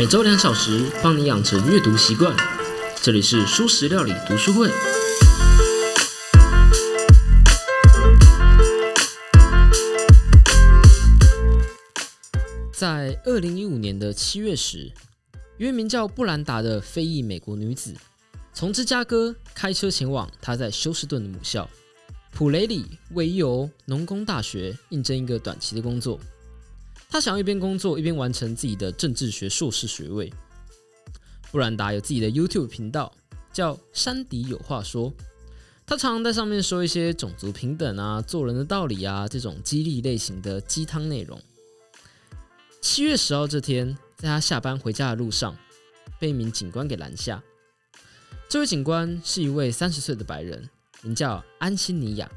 每周两小时，帮你养成阅读习惯。这里是蔬食料理读书会。在二零一五年的七月时，一位名叫布兰达的非裔美国女子，从芝加哥开车前往她在休斯顿的母校普雷里维尤农工大学应征一个短期的工作。他想要一边工作一边完成自己的政治学硕士学位。布兰达有自己的 YouTube 频道，叫山迪有话说。他常常在上面说一些种族平等啊、做人的道理啊这种激励类型的鸡汤内容。七月十号这天，在他下班回家的路上，被一名警官给拦下。这位警官是一位三十岁的白人，名叫安心尼亚。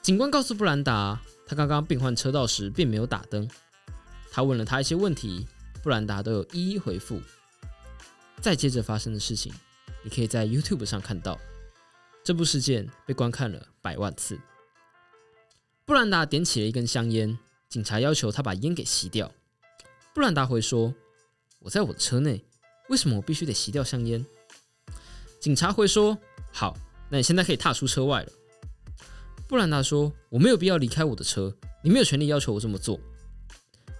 警官告诉布兰达，他刚刚变换车道时并没有打灯。他问了他一些问题，布兰达都有一一回复。再接着发生的事情，你可以在 YouTube 上看到。这部事件被观看了百万次。布兰达点起了一根香烟。警察要求他把烟给吸掉。布兰达回说：“我在我的车内，为什么我必须得吸掉香烟？”警察会说：“好，那你现在可以踏出车外了。”布兰达说：“我没有必要离开我的车，你没有权利要求我这么做。”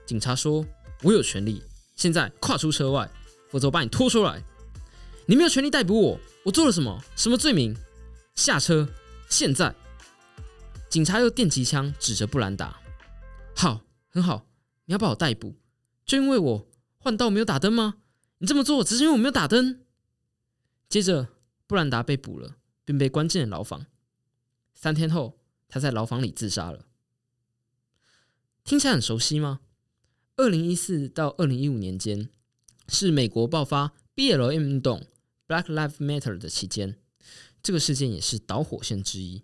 警察说：“我有权利，现在跨出车外，否则我把你拖出来。你没有权利逮捕我，我做了什么？什么罪名？下车，现在！”警察用电击枪指着布兰达。好，很好。你要把我逮捕，就因为我换道没有打灯吗？你这么做只是因为我没有打灯。接着，布兰达被捕了，并被关进了牢房。三天后，他在牢房里自杀了。听起来很熟悉吗？二零一四到二零一五年间，是美国爆发 BLM 运动 （Black Lives Matter） 的期间。这个事件也是导火线之一。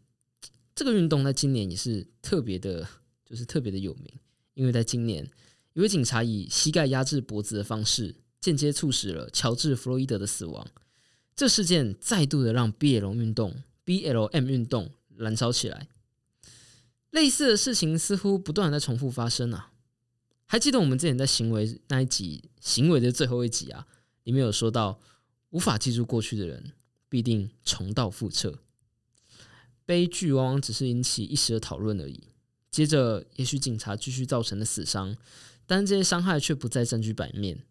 这个运动在今年也是特别的。就是特别的有名，因为在今年，一位警察以膝盖压制脖子的方式，间接促使了乔治·弗洛伊德的死亡。这事件再度的让 BLM 运动 （BLM 运动）燃烧起来。类似的事情似乎不断在重复发生啊！还记得我们之前在行为那一集“行为”的最后一集啊，里面有说到，无法记住过去的人，必定重蹈覆辙。悲剧往往只是引起一时的讨论而已。接着，也许警察继续造成了死伤，但这些伤害却不再占据版面。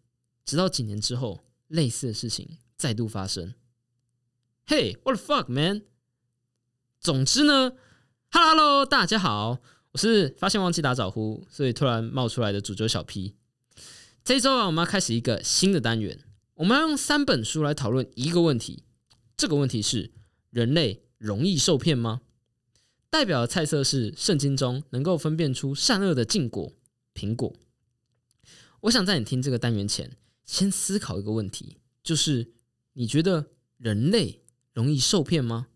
直到几年之后，类似的事情再度发生。Hey，what the fuck, man？总之呢，Hello，大家好，我是发现忘记打招呼，所以突然冒出来的主角小 P。这周啊，我们要开始一个新的单元，我们要用三本书来讨论一个问题。这个问题是：人类容易受骗吗？代表的菜色是圣经中能够分辨出善恶的禁果——苹果。我想在你听这个单元前，先思考一个问题，就是你觉得人类容易受骗吗？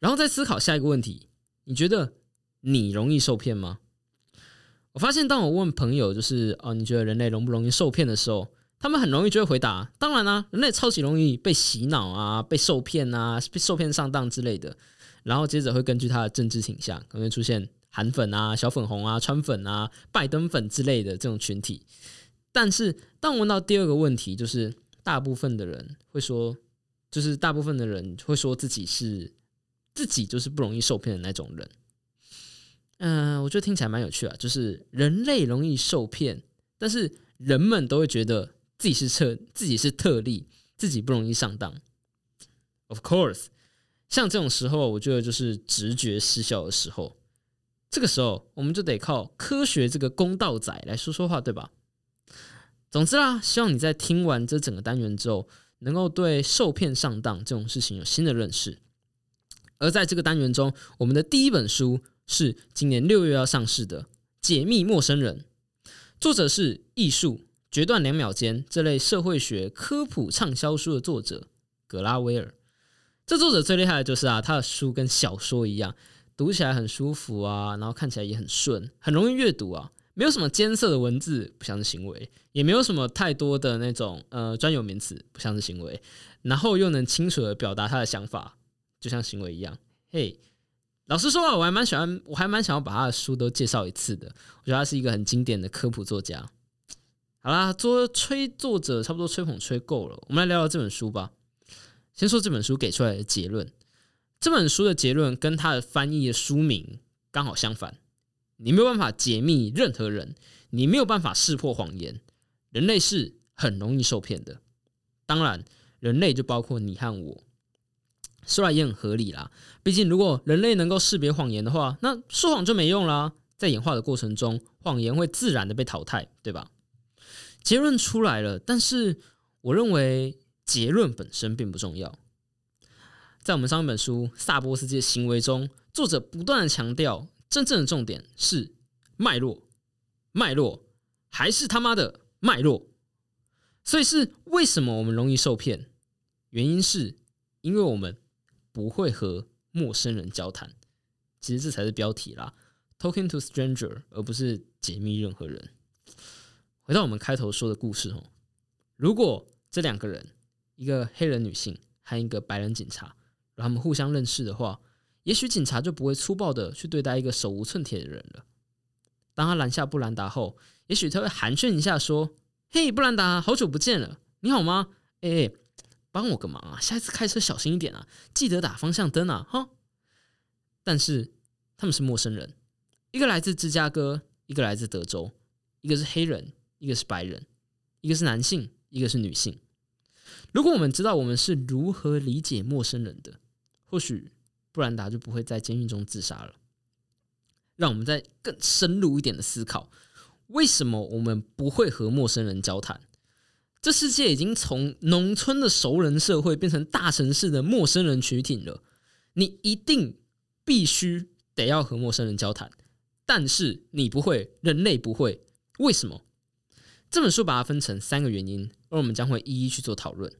然后再思考下一个问题，你觉得你容易受骗吗？我发现，当我问朋友，就是哦，你觉得人类容不容易受骗的时候，他们很容易就会回答：当然啦，人类超级容易被洗脑啊，被受骗啊，被受骗上当之类的。然后接着会根据他的政治倾向，可能会出现韩粉啊、小粉红啊、川粉啊、拜登粉之类的这种群体。但是当我问到第二个问题，就是大部分的人会说，就是大部分的人会说自己是自己就是不容易受骗的那种人。嗯，我觉得听起来蛮有趣啊，就是人类容易受骗，但是人们都会觉得自己是特自己是特例，自己不容易上当。Of course。像这种时候，我觉得就是直觉失效的时候。这个时候，我们就得靠科学这个公道仔来说说话，对吧？总之啦，希望你在听完这整个单元之后，能够对受骗上当这种事情有新的认识。而在这个单元中，我们的第一本书是今年六月要上市的《解密陌生人》，作者是《艺术决断两秒间》这类社会学科普畅销书的作者格拉威尔。这作者最厉害的就是啊，他的书跟小说一样，读起来很舒服啊，然后看起来也很顺，很容易阅读啊，没有什么艰涩的文字，不像是行为，也没有什么太多的那种呃专有名词，不像是行为，然后又能清楚的表达他的想法，就像行为一样。嘿，老实说啊，我还蛮喜欢，我还蛮想要把他的书都介绍一次的，我觉得他是一个很经典的科普作家。好啦，作吹作者差不多吹捧吹够了，我们来聊聊这本书吧。先说这本书给出来的结论，这本书的结论跟他的翻译的书名刚好相反。你没有办法解密任何人，你没有办法识破谎言，人类是很容易受骗的。当然，人类就包括你和我，说来也很合理啦。毕竟，如果人类能够识别谎言的话，那说谎就没用啦。在演化的过程中，谎言会自然的被淘汰，对吧？结论出来了，但是我认为结论本身并不重要。在我们上一本书《萨波斯界行为》中，作者不断的强调，真正的重点是脉络，脉络还是他妈的脉络。所以是为什么我们容易受骗？原因是因为我们不会和陌生人交谈。其实这才是标题啦。Talking to stranger，而不是解密任何人。回到我们开头说的故事哦，如果这两个人，一个黑人女性和一个白人警察，让他们互相认识的话，也许警察就不会粗暴的去对待一个手无寸铁的人了。当他拦下布兰达后，也许他会寒暄一下，说：“嘿，布兰达，好久不见了，你好吗？哎，帮我个忙啊，下次开车小心一点啊，记得打方向灯啊，哈。”但是他们是陌生人。一个来自芝加哥，一个来自德州，一个是黑人，一个是白人，一个是男性，一个是女性。如果我们知道我们是如何理解陌生人的，或许布兰达就不会在监狱中自杀了。让我们再更深入一点的思考：为什么我们不会和陌生人交谈？这世界已经从农村的熟人社会变成大城市的陌生人群体了。你一定必须得要和陌生人交谈。但是你不会，人类不会，为什么？这本书把它分成三个原因，而我们将会一一去做讨论。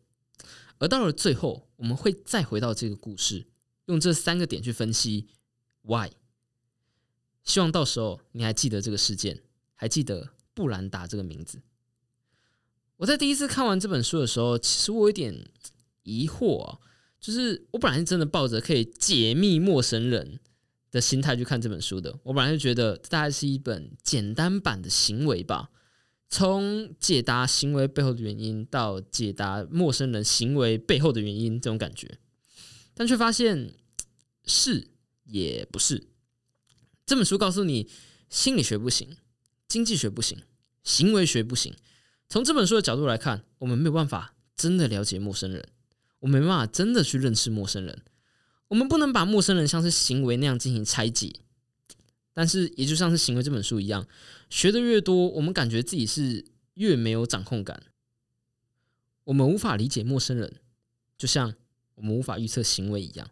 而到了最后，我们会再回到这个故事，用这三个点去分析 why。希望到时候你还记得这个事件，还记得布兰达这个名字。我在第一次看完这本书的时候，其实我有点疑惑啊，就是我本来是真的抱着可以解密陌生人。的心态去看这本书的，我本来就觉得这大概是一本简单版的行为吧，从解答行为背后的原因到解答陌生人行为背后的原因这种感觉，但却发现是也不是。这本书告诉你，心理学不行，经济学不行，行为学不行。从这本书的角度来看，我们没有办法真的了解陌生人，我们没办法真的去认识陌生人。我们不能把陌生人像是行为那样进行拆解，但是也就像是行为这本书一样，学的越多，我们感觉自己是越没有掌控感。我们无法理解陌生人，就像我们无法预测行为一样。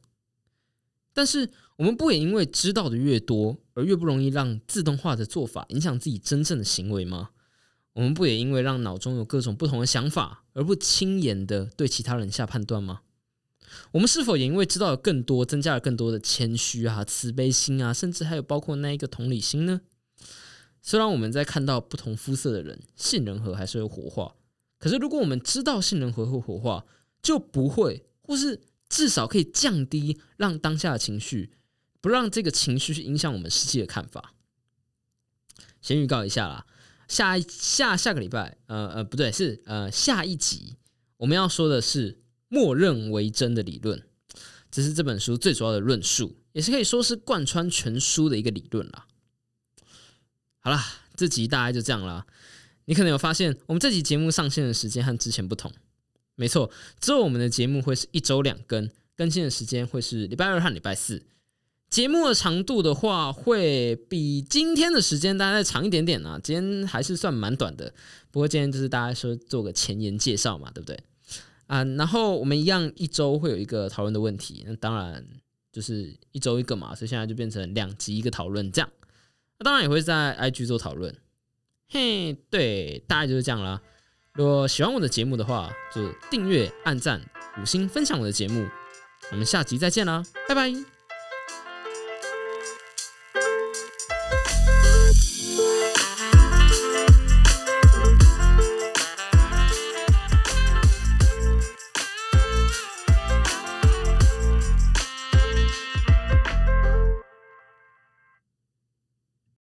但是我们不也因为知道的越多，而越不容易让自动化的做法影响自己真正的行为吗？我们不也因为让脑中有各种不同的想法，而不轻言的对其他人下判断吗？我们是否也因为知道了更多，增加了更多的谦虚啊、慈悲心啊，甚至还有包括那一个同理心呢？虽然我们在看到不同肤色的人，杏仁核还是会活化，可是如果我们知道杏仁核会活化，就不会，或是至少可以降低让当下的情绪，不让这个情绪去影响我们实际的看法。先预告一下啦，下一下下个礼拜，呃呃，不对，是呃下一集我们要说的是。默认为真的理论，这是这本书最主要的论述，也是可以说是贯穿全书的一个理论啦。好啦，这集大概就这样啦。你可能有发现，我们这集节目上线的时间和之前不同。没错，之后我们的节目会是一周两更，更新的时间会是礼拜二和礼拜四。节目的长度的话，会比今天的时间大概再长一点点啊。今天还是算蛮短的，不过今天就是大家说做个前言介绍嘛，对不对？啊，然后我们一样一周会有一个讨论的问题，那当然就是一周一个嘛，所以现在就变成两集一个讨论这样。那当然也会在 IG 做讨论，嘿，对，大概就是这样啦。如果喜欢我的节目的话，就订阅、按赞、五星分享我的节目。我们下集再见啦，拜拜。Bye.